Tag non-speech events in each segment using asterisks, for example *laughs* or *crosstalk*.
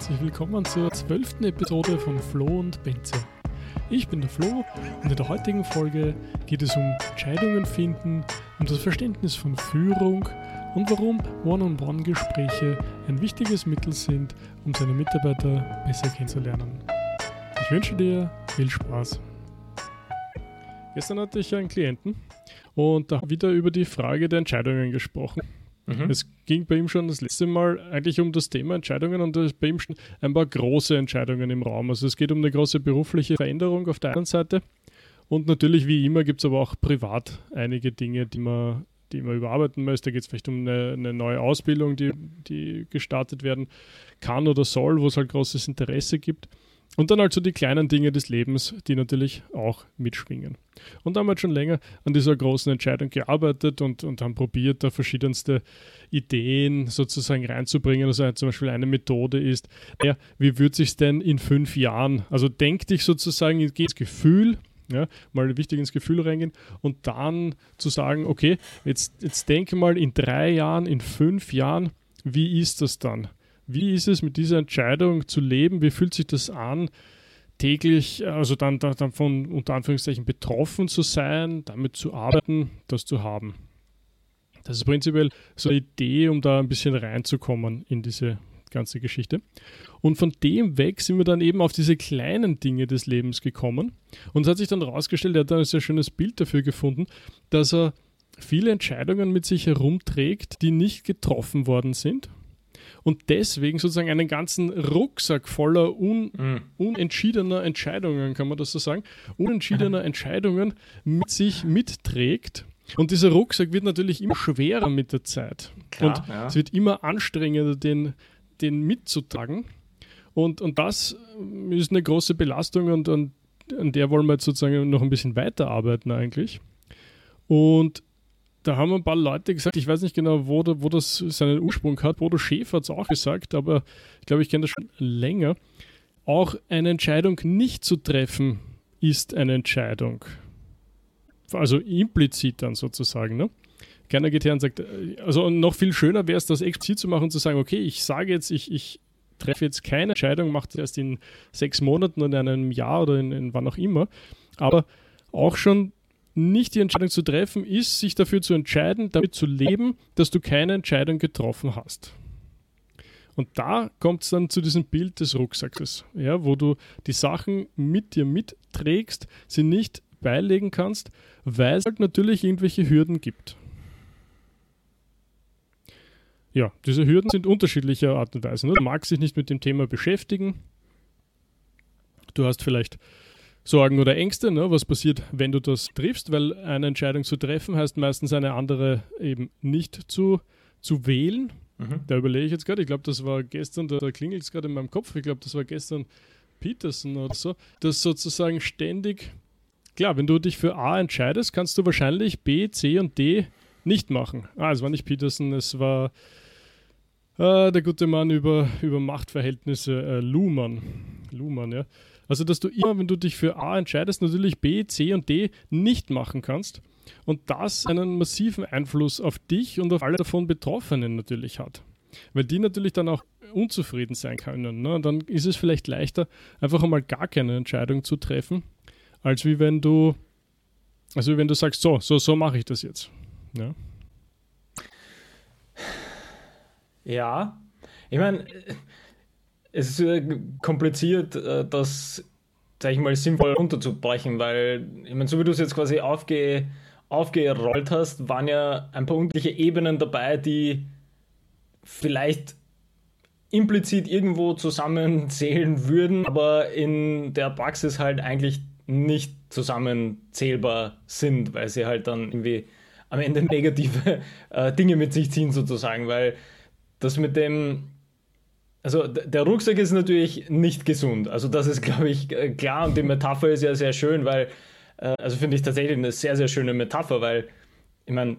herzlich willkommen zur zwölften Episode von Flo und Benze. Ich bin der Flo und in der heutigen Folge geht es um Entscheidungen finden, um das Verständnis von Führung und warum One-on-One-Gespräche ein wichtiges Mittel sind, um seine Mitarbeiter besser kennenzulernen. Ich wünsche dir viel Spaß. Gestern hatte ich einen Klienten und da wieder über die Frage der Entscheidungen gesprochen. Mhm. Es ging bei ihm schon das letzte Mal eigentlich um das Thema Entscheidungen und bei ihm schon ein paar große Entscheidungen im Raum. Also es geht um eine große berufliche Veränderung auf der einen Seite und natürlich wie immer gibt es aber auch privat einige Dinge, die man, die man überarbeiten möchte. Da geht es vielleicht um eine, eine, neue Ausbildung, die, die gestartet werden kann oder soll, wo es halt großes Interesse gibt. Und dann also die kleinen Dinge des Lebens, die natürlich auch mitschwingen. Und da haben wir schon länger an dieser großen Entscheidung gearbeitet und, und haben probiert, da verschiedenste Ideen sozusagen reinzubringen. Also zum Beispiel eine Methode ist, ja, wie wird sich denn in fünf Jahren, also denk dich sozusagen ins Gefühl, ja, mal wichtig ins Gefühl reingehen und dann zu sagen, okay, jetzt, jetzt denke mal in drei Jahren, in fünf Jahren, wie ist das dann? Wie ist es mit dieser Entscheidung zu leben? Wie fühlt sich das an, täglich, also dann, dann von unter Anführungszeichen betroffen zu sein, damit zu arbeiten, das zu haben? Das ist prinzipiell so eine Idee, um da ein bisschen reinzukommen in diese ganze Geschichte. Und von dem weg sind wir dann eben auf diese kleinen Dinge des Lebens gekommen. Und es hat sich dann herausgestellt, er hat ein sehr schönes Bild dafür gefunden, dass er viele Entscheidungen mit sich herumträgt, die nicht getroffen worden sind und deswegen sozusagen einen ganzen Rucksack voller un, mhm. unentschiedener Entscheidungen, kann man das so sagen, unentschiedener *laughs* Entscheidungen mit sich mitträgt. Und dieser Rucksack wird natürlich immer schwerer mit der Zeit. Klar, und ja. es wird immer anstrengender, den, den mitzutragen. Und, und das ist eine große Belastung und, und an der wollen wir jetzt sozusagen noch ein bisschen weiterarbeiten eigentlich. Und da haben ein paar Leute gesagt, ich weiß nicht genau, wo, da, wo das seinen Ursprung hat. Bodo Schäfer hat es auch gesagt, aber ich glaube, ich kenne das schon länger. Auch eine Entscheidung nicht zu treffen ist eine Entscheidung. Also implizit dann sozusagen. Ne? Keiner geht her und sagt, also noch viel schöner wäre es, das explizit zu machen und zu sagen, okay, ich sage jetzt, ich, ich treffe jetzt keine Entscheidung, mache es erst in sechs Monaten oder in einem Jahr oder in, in wann auch immer. Aber auch schon nicht die Entscheidung zu treffen, ist, sich dafür zu entscheiden, damit zu leben, dass du keine Entscheidung getroffen hast. Und da kommt es dann zu diesem Bild des Rucksackes, ja, wo du die Sachen mit dir mitträgst, sie nicht beilegen kannst, weil es halt natürlich irgendwelche Hürden gibt. Ja, diese Hürden sind unterschiedlicher Art und Weise. Ne? Du magst dich nicht mit dem Thema beschäftigen. Du hast vielleicht Sorgen oder Ängste, ne? was passiert, wenn du das triffst, weil eine Entscheidung zu treffen heißt meistens eine andere eben nicht zu, zu wählen. Mhm. Da überlege ich jetzt gerade, ich glaube, das war gestern, da, da klingelt es gerade in meinem Kopf, ich glaube, das war gestern Peterson oder so, dass sozusagen ständig, klar, wenn du dich für A entscheidest, kannst du wahrscheinlich B, C und D nicht machen. Ah, es war nicht Peterson, es war äh, der gute Mann über, über Machtverhältnisse, äh, Luhmann. Luhmann, ja. Also, dass du immer, wenn du dich für A entscheidest, natürlich B, C und D nicht machen kannst. Und das einen massiven Einfluss auf dich und auf alle davon Betroffenen natürlich hat. Weil die natürlich dann auch unzufrieden sein können. Ne? Dann ist es vielleicht leichter, einfach einmal gar keine Entscheidung zu treffen, als wie wenn du, also wenn du sagst, so, so, so mache ich das jetzt. Ja. Ja, ich meine, es ist kompliziert, äh, das, sag ich mal, sinnvoll runterzubrechen, weil, ich meine, so wie du es jetzt quasi aufge, aufgerollt hast, waren ja ein paar unterschiedliche Ebenen dabei, die vielleicht implizit irgendwo zusammenzählen würden, aber in der Praxis halt eigentlich nicht zusammenzählbar sind, weil sie halt dann irgendwie am Ende negative äh, Dinge mit sich ziehen sozusagen, weil das mit dem also der Rucksack ist natürlich nicht gesund. Also das ist, glaube ich, klar. Und die Metapher ist ja sehr schön, weil, äh, also finde ich tatsächlich eine sehr, sehr schöne Metapher, weil, ich meine,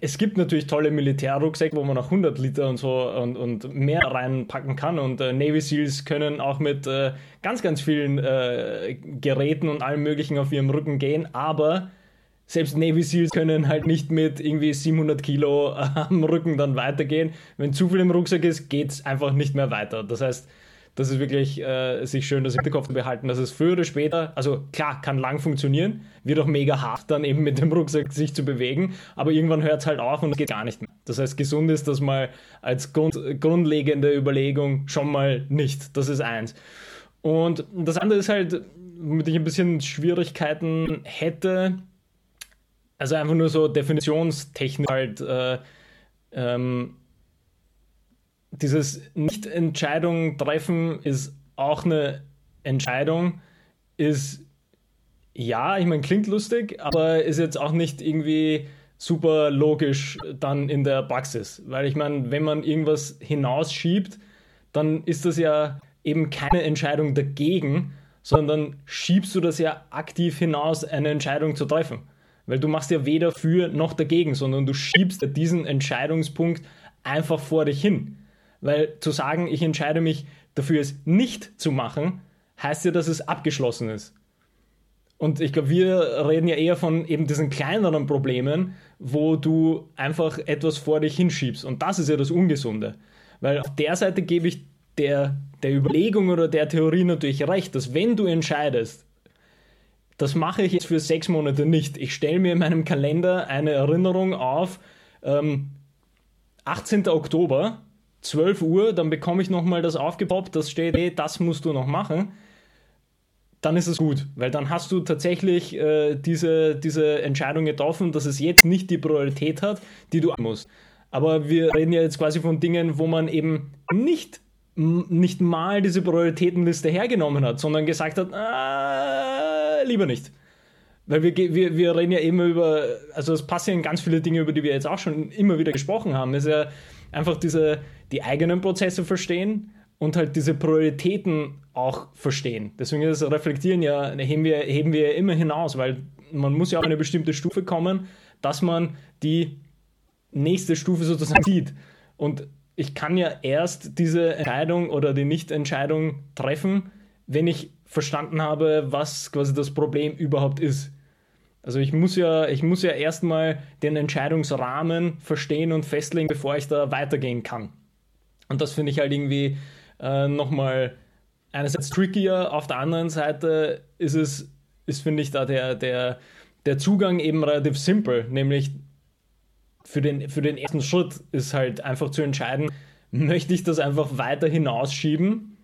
es gibt natürlich tolle Militärrucksäcke, wo man auch 100 Liter und so und, und mehr reinpacken kann. Und äh, Navy Seals können auch mit äh, ganz, ganz vielen äh, Geräten und allem möglichen auf ihrem Rücken gehen, aber selbst Navy Seals können halt nicht mit irgendwie 700 Kilo am Rücken dann weitergehen. Wenn zu viel im Rucksack ist, geht es einfach nicht mehr weiter. Das heißt, das ist wirklich äh, sich schön das Hinterkopf zu behalten, dass es früher oder später, also klar, kann lang funktionieren, wird auch mega hart dann eben mit dem Rucksack sich zu bewegen, aber irgendwann hört es halt auf und es geht gar nicht mehr. Das heißt, gesund ist das mal als Grund, grundlegende Überlegung schon mal nicht. Das ist eins. Und das andere ist halt, womit ich ein bisschen Schwierigkeiten hätte, also einfach nur so definitionstechnisch halt, äh, ähm, dieses Nicht-Entscheidung treffen ist auch eine Entscheidung, ist ja, ich meine, klingt lustig, aber ist jetzt auch nicht irgendwie super logisch dann in der Praxis. Weil ich meine, wenn man irgendwas hinausschiebt, dann ist das ja eben keine Entscheidung dagegen, sondern schiebst du das ja aktiv hinaus, eine Entscheidung zu treffen. Weil du machst ja weder für noch dagegen, sondern du schiebst ja diesen Entscheidungspunkt einfach vor dich hin. Weil zu sagen, ich entscheide mich dafür, es nicht zu machen, heißt ja, dass es abgeschlossen ist. Und ich glaube, wir reden ja eher von eben diesen kleineren Problemen, wo du einfach etwas vor dich hinschiebst. Und das ist ja das Ungesunde. Weil auf der Seite gebe ich der, der Überlegung oder der Theorie natürlich recht, dass wenn du entscheidest, das mache ich jetzt für sechs Monate nicht. Ich stelle mir in meinem Kalender eine Erinnerung auf, ähm, 18. Oktober, 12 Uhr, dann bekomme ich nochmal das aufgepoppt, das steht, hey, das musst du noch machen. Dann ist es gut, weil dann hast du tatsächlich äh, diese, diese Entscheidung getroffen, dass es jetzt nicht die Priorität hat, die du musst. Aber wir reden ja jetzt quasi von Dingen, wo man eben nicht, nicht mal diese Prioritätenliste hergenommen hat, sondern gesagt hat, äh, lieber nicht. Weil wir, wir, wir reden ja immer über, also es passieren ganz viele Dinge, über die wir jetzt auch schon immer wieder gesprochen haben. Es ist ja einfach diese, die eigenen Prozesse verstehen und halt diese Prioritäten auch verstehen. Deswegen ist das Reflektieren ja, heben wir, heben wir immer hinaus, weil man muss ja auf eine bestimmte Stufe kommen, dass man die nächste Stufe sozusagen sieht. Und ich kann ja erst diese Entscheidung oder die Nichtentscheidung treffen, wenn ich verstanden habe, was quasi das Problem überhaupt ist. Also ich muss ja, ich muss ja erstmal den Entscheidungsrahmen verstehen und festlegen, bevor ich da weitergehen kann. Und das finde ich halt irgendwie äh, nochmal einerseits trickier, auf der anderen Seite ist es, ist, finde ich, da der, der, der Zugang eben relativ simpel, nämlich für den, für den ersten Schritt ist halt einfach zu entscheiden, möchte ich das einfach weiter hinausschieben,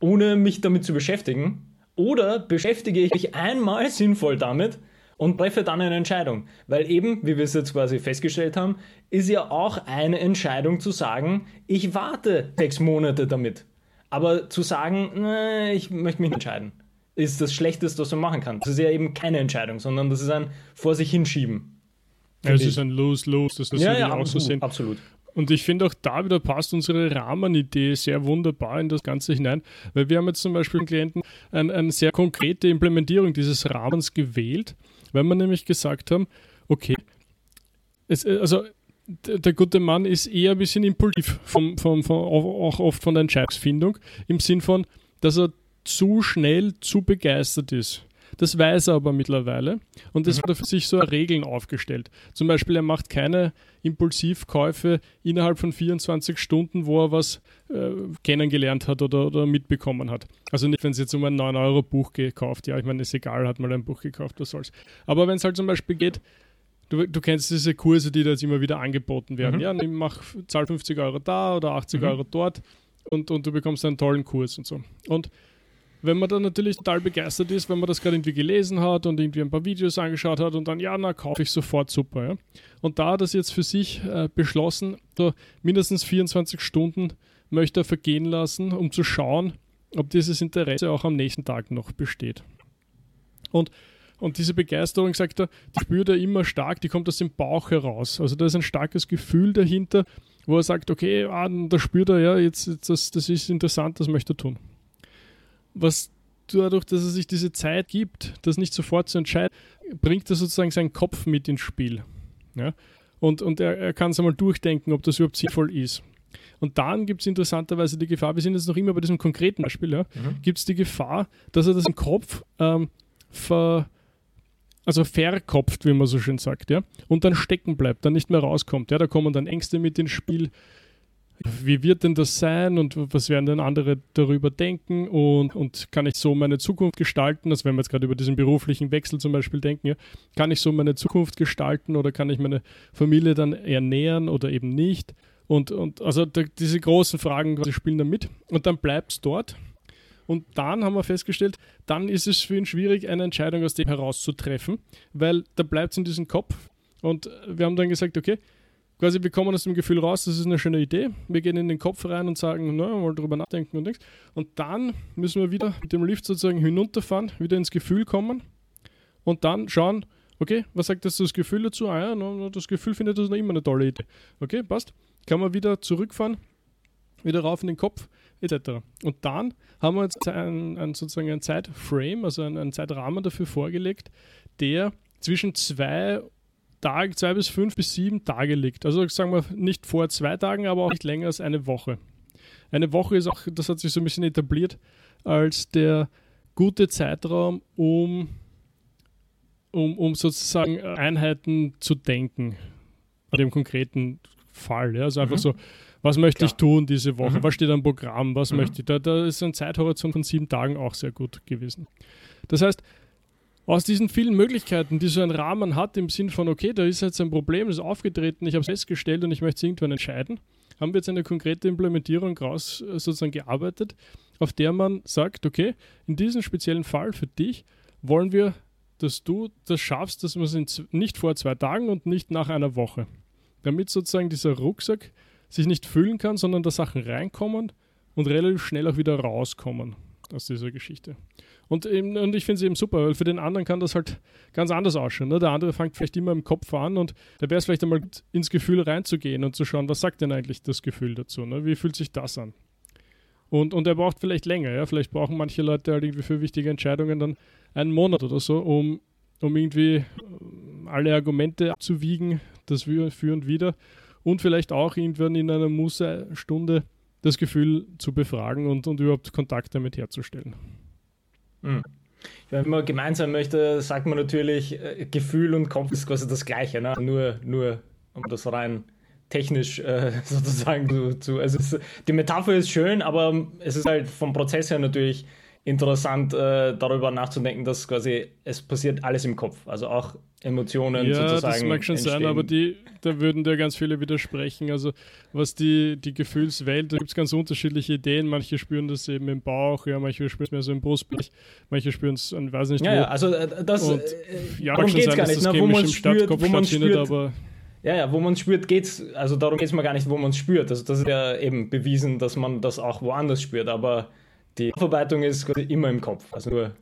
ohne mich damit zu beschäftigen, oder beschäftige ich mich einmal sinnvoll damit und treffe dann eine Entscheidung. Weil eben, wie wir es jetzt quasi festgestellt haben, ist ja auch eine Entscheidung zu sagen, ich warte sechs Monate damit. Aber zu sagen, nee, ich möchte mich entscheiden, ist das Schlechteste, was man machen kann. Das ist ja eben keine Entscheidung, sondern das ist ein vor sich hinschieben. Ja, es ist ein Lose-Lose, das ist ja, ja, auch so sehen. Absolut. Und ich finde auch da wieder passt unsere Rahmenidee sehr wunderbar in das Ganze hinein, weil wir haben jetzt zum Beispiel einen Klienten eine, eine sehr konkrete Implementierung dieses Rahmens gewählt weil wir nämlich gesagt haben, okay, es, äh, also der gute Mann ist eher ein bisschen impulsiv, vom, vom, vom, auch oft von der Entscheidungsfindung, im Sinn von, dass er zu schnell zu begeistert ist. Das weiß er aber mittlerweile und das mhm. hat er für sich so Regeln aufgestellt. Zum Beispiel, er macht keine Impulsivkäufe innerhalb von 24 Stunden, wo er was äh, kennengelernt hat oder, oder, mitbekommen hat. Also nicht, wenn es jetzt um ein 9-Euro-Buch gekauft, ja, ich meine, ist egal, hat mal ein Buch gekauft, was soll's. Aber wenn es halt zum Beispiel geht, Du, du, kennst diese Kurse, die da jetzt immer wieder angeboten werden. Mhm. Ja, ich mach, zahl 50 Euro da oder 80 mhm. Euro dort und, und du bekommst einen tollen Kurs und so. Und wenn man dann natürlich total begeistert ist, wenn man das gerade irgendwie gelesen hat und irgendwie ein paar Videos angeschaut hat und dann, ja, na, kaufe ich sofort super. Ja? Und da hat er das jetzt für sich äh, beschlossen, so mindestens 24 Stunden möchte er vergehen lassen, um zu schauen, ob dieses Interesse auch am nächsten Tag noch besteht. Und, und diese Begeisterung, sagt er, die spürt er immer stark, die kommt aus dem Bauch heraus. Also da ist ein starkes Gefühl dahinter, wo er sagt, okay, ah, da spürt er, ja, jetzt, das, das ist interessant, das möchte er tun was dadurch, dass er sich diese Zeit gibt, das nicht sofort zu entscheiden, bringt er sozusagen seinen Kopf mit ins Spiel. Ja? Und, und er, er kann es einmal durchdenken, ob das überhaupt sinnvoll ist. Und dann gibt es interessanterweise die Gefahr, wir sind jetzt noch immer bei diesem konkreten Beispiel, ja, mhm. gibt es die Gefahr, dass er das im Kopf ähm, ver, also verkopft, wie man so schön sagt, ja, und dann stecken bleibt, dann nicht mehr rauskommt, ja, da kommen dann Ängste mit ins Spiel. Wie wird denn das sein und was werden denn andere darüber denken und, und kann ich so meine Zukunft gestalten? Also wenn wir jetzt gerade über diesen beruflichen Wechsel zum Beispiel denken, ja, kann ich so meine Zukunft gestalten oder kann ich meine Familie dann ernähren oder eben nicht? Und, und also da, diese großen Fragen spielen da mit und dann bleibt es dort und dann haben wir festgestellt, dann ist es für ihn schwierig, eine Entscheidung aus dem herauszutreffen, weil da bleibt es in diesem Kopf. Und wir haben dann gesagt, okay, quasi wir kommen aus dem Gefühl raus, das ist eine schöne Idee. Wir gehen in den Kopf rein und sagen, na, mal drüber nachdenken und nichts. Und dann müssen wir wieder mit dem Lift sozusagen hinunterfahren, wieder ins Gefühl kommen und dann schauen, okay, was sagt das, das Gefühl dazu? Ah ja, das Gefühl findet das noch immer eine tolle Idee. Okay, passt. Kann man wieder zurückfahren, wieder rauf in den Kopf etc. Und dann haben wir jetzt ein, ein sozusagen ein Zeitframe, also einen Zeitrahmen dafür vorgelegt, der zwischen zwei Tage, zwei bis fünf bis sieben Tage liegt. Also sagen wir nicht vor zwei Tagen, aber auch nicht länger als eine Woche. Eine Woche ist auch, das hat sich so ein bisschen etabliert, als der gute Zeitraum, um, um, um sozusagen Einheiten zu denken. Bei dem konkreten Fall. Ja? Also einfach mhm. so, was möchte Klar. ich tun diese Woche? Mhm. Was steht am Programm? Was mhm. möchte ich? Da, da ist ein Zeithorizont von sieben Tagen auch sehr gut gewesen. Das heißt, aus diesen vielen Möglichkeiten, die so ein Rahmen hat, im Sinn von, okay, da ist jetzt ein Problem, das ist aufgetreten, ich habe es festgestellt und ich möchte es irgendwann entscheiden, haben wir jetzt eine konkrete Implementierung raus äh, sozusagen gearbeitet, auf der man sagt, okay, in diesem speziellen Fall für dich wollen wir, dass du das schaffst, dass man es nicht vor zwei Tagen und nicht nach einer Woche. Damit sozusagen dieser Rucksack sich nicht füllen kann, sondern da Sachen reinkommen und relativ schnell auch wieder rauskommen aus dieser Geschichte. Und, eben, und ich finde es eben super, weil für den anderen kann das halt ganz anders ausschauen. Ne? Der andere fängt vielleicht immer im Kopf an und da wäre es vielleicht einmal ins Gefühl reinzugehen und zu schauen, was sagt denn eigentlich das Gefühl dazu? Ne? Wie fühlt sich das an? Und, und er braucht vielleicht länger, ja. Vielleicht brauchen manche Leute halt irgendwie für wichtige Entscheidungen dann einen Monat oder so, um, um irgendwie äh, alle Argumente abzuwiegen, das für und wieder und vielleicht auch irgendwann in einer Muße-Stunde das Gefühl zu befragen und, und überhaupt Kontakt damit herzustellen. Mhm. Wenn man gemeinsam möchte, sagt man natürlich, äh, Gefühl und Kopf ist quasi das Gleiche, ne? nur, nur um das rein technisch äh, *laughs* sozusagen zu. zu also es, die Metapher ist schön, aber es ist halt vom Prozess her natürlich interessant, äh, darüber nachzudenken, dass quasi es passiert alles im Kopf. Also auch Emotionen ja, sozusagen. Das mag schon entstehen. sein, aber die, da würden dir ganz viele widersprechen. Also was die, die Gefühlswelt, da gibt es ganz unterschiedliche Ideen. Manche spüren das eben im Bauch, ja, manche spüren es mehr so im Brustbereich, manche spüren es an weiß nicht ja, wo. Ja, also äh, das Und, äh, ja, darum geht es gar nicht, ne, wo man spürt, wo man spürt, aber ja, ja, wo man es spürt, geht's, also darum geht es mir gar nicht, wo man es spürt. Also das ist ja eben bewiesen, dass man das auch woanders spürt, aber die Aufarbeitung ist immer im Kopf. Also nur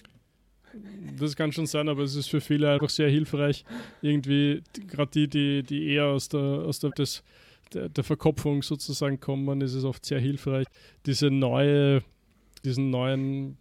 das kann schon sein, aber es ist für viele einfach sehr hilfreich. Irgendwie, gerade die, die, die eher aus der, aus der, des, der, der Verkopfung sozusagen kommen, ist es oft sehr hilfreich, diese neue, diesen neuen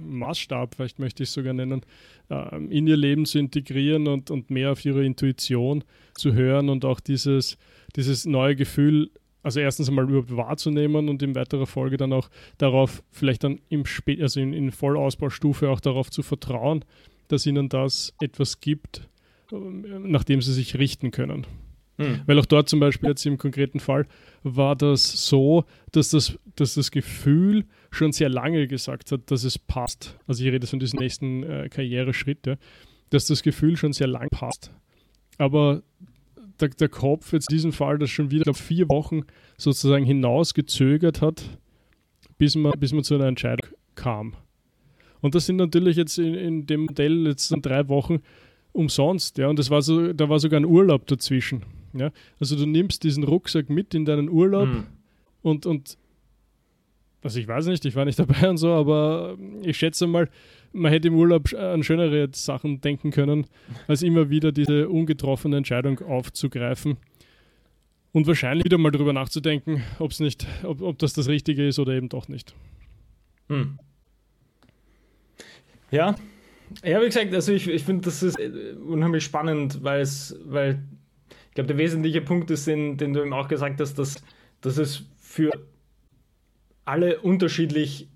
Maßstab, vielleicht möchte ich es sogar nennen, ähm, in ihr Leben zu integrieren und, und mehr auf ihre Intuition zu hören und auch dieses, dieses neue Gefühl also erstens einmal überhaupt wahrzunehmen und in weiterer Folge dann auch darauf, vielleicht dann im Sp also in, in Vollausbaustufe auch darauf zu vertrauen, dass ihnen das etwas gibt, ähm, nach dem sie sich richten können. Hm. Weil auch dort zum Beispiel jetzt im konkreten Fall war das so, dass das, dass das Gefühl schon sehr lange gesagt hat, dass es passt. Also ich rede von diesem nächsten äh, Karriereschritt, ja, dass das Gefühl schon sehr lang passt. Aber der, der Kopf jetzt in diesem Fall das schon wieder, glaube vier Wochen sozusagen hinausgezögert hat, bis man, bis man zu einer Entscheidung kam. Und das sind natürlich jetzt in, in dem Modell jetzt drei Wochen umsonst, ja, und das war so, da war sogar ein Urlaub dazwischen. Ja? Also du nimmst diesen Rucksack mit in deinen Urlaub mhm. und, und also ich weiß nicht, ich war nicht dabei und so, aber ich schätze mal, man hätte im Urlaub an schönere Sachen denken können, als immer wieder diese ungetroffene Entscheidung aufzugreifen. Und wahrscheinlich wieder mal darüber nachzudenken, ob's nicht, ob, ob das das Richtige ist oder eben doch nicht. Hm. Ja, ja, wie gesagt, also ich, ich finde, das ist äh, unheimlich spannend, weil es, weil ich glaube, der wesentliche Punkt ist, den, den du eben auch gesagt hast, dass, dass es für alle unterschiedlich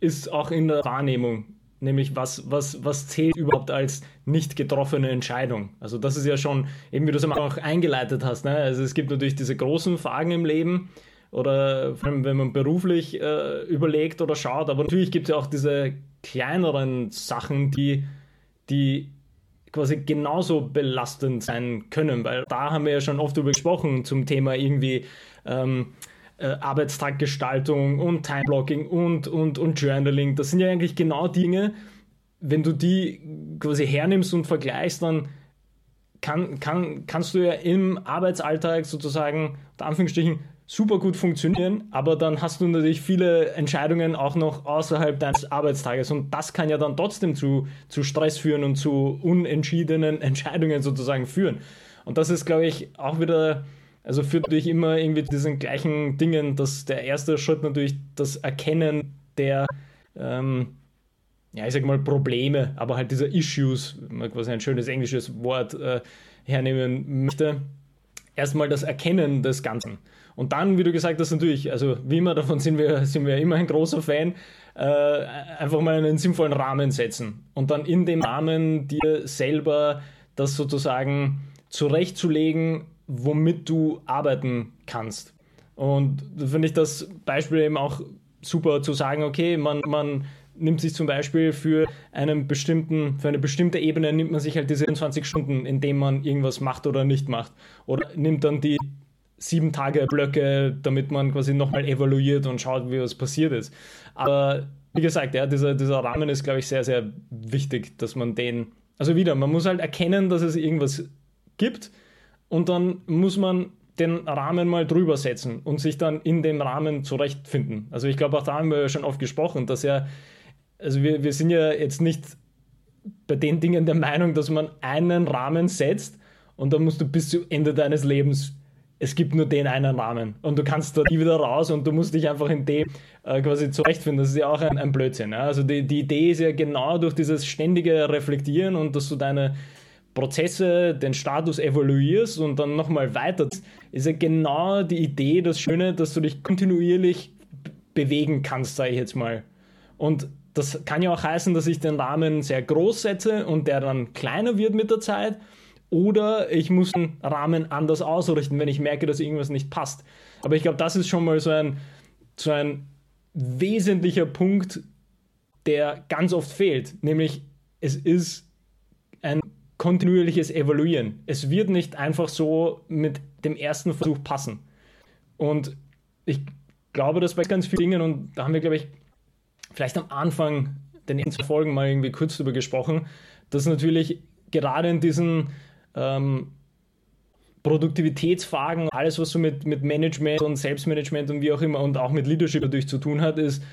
ist, auch in der Wahrnehmung Nämlich, was, was, was zählt überhaupt als nicht getroffene Entscheidung? Also, das ist ja schon, eben wie du es auch eingeleitet hast. Ne? Also, es gibt natürlich diese großen Fragen im Leben oder vor allem, wenn man beruflich äh, überlegt oder schaut. Aber natürlich gibt es ja auch diese kleineren Sachen, die, die quasi genauso belastend sein können, weil da haben wir ja schon oft darüber gesprochen zum Thema irgendwie ähm, äh, Arbeitstaggestaltung und Timeblocking und, und, und Journaling. Das sind ja eigentlich genau Dinge, wenn du die quasi hernimmst und vergleichst, dann kann, kann, kannst du ja im Arbeitsalltag sozusagen, unter Anführungsstrichen, super gut funktionieren, aber dann hast du natürlich viele Entscheidungen auch noch außerhalb deines Arbeitstages und das kann ja dann trotzdem zu, zu Stress führen und zu unentschiedenen *laughs* Entscheidungen sozusagen führen. Und das ist, glaube ich, auch wieder, also führt natürlich immer irgendwie diesen gleichen Dingen, dass der erste Schritt natürlich das Erkennen der, ähm, ja, ich sag mal Probleme, aber halt dieser Issues, quasi ein schönes englisches Wort äh, hernehmen möchte, erstmal das Erkennen des Ganzen. Und dann, wie du gesagt hast, natürlich, also wie immer, davon sind wir, sind wir immer ein großer Fan, äh, einfach mal einen sinnvollen Rahmen setzen und dann in dem Rahmen dir selber das sozusagen zurechtzulegen, womit du arbeiten kannst. Und da finde ich das Beispiel eben auch super zu sagen, okay, man, man nimmt sich zum Beispiel für einen bestimmten, für eine bestimmte Ebene nimmt man sich halt diese 24 Stunden, in denen man irgendwas macht oder nicht macht. Oder nimmt dann die sieben Tage Blöcke, damit man quasi nochmal evaluiert und schaut, wie was passiert ist. Aber wie gesagt, ja, dieser, dieser Rahmen ist, glaube ich, sehr, sehr wichtig, dass man den, also wieder, man muss halt erkennen, dass es irgendwas gibt und dann muss man den Rahmen mal drüber setzen und sich dann in dem Rahmen zurechtfinden. Also ich glaube, auch da haben wir ja schon oft gesprochen, dass ja, also wir, wir sind ja jetzt nicht bei den Dingen der Meinung, dass man einen Rahmen setzt und dann musst du bis zu Ende deines Lebens es gibt nur den einen Rahmen und du kannst da nie wieder raus und du musst dich einfach in dem äh, quasi zurechtfinden. Das ist ja auch ein, ein Blödsinn. Ja? Also die, die Idee ist ja genau durch dieses ständige Reflektieren und dass du deine Prozesse, den Status evaluierst und dann nochmal weiter, ist ja genau die Idee, das Schöne, dass du dich kontinuierlich bewegen kannst, sage ich jetzt mal. Und das kann ja auch heißen, dass ich den Rahmen sehr groß setze und der dann kleiner wird mit der Zeit oder ich muss den Rahmen anders ausrichten, wenn ich merke, dass irgendwas nicht passt. Aber ich glaube, das ist schon mal so ein, so ein wesentlicher Punkt, der ganz oft fehlt. Nämlich, es ist ein kontinuierliches Evaluieren. Es wird nicht einfach so mit dem ersten Versuch passen. Und ich glaube, dass bei ganz vielen Dingen, und da haben wir, glaube ich, vielleicht am Anfang den ersten Folgen mal irgendwie kurz darüber gesprochen, dass natürlich gerade in diesen ähm, Produktivitätsfragen, alles, was so mit, mit Management und Selbstmanagement und wie auch immer und auch mit Leadership natürlich zu tun hat, ist,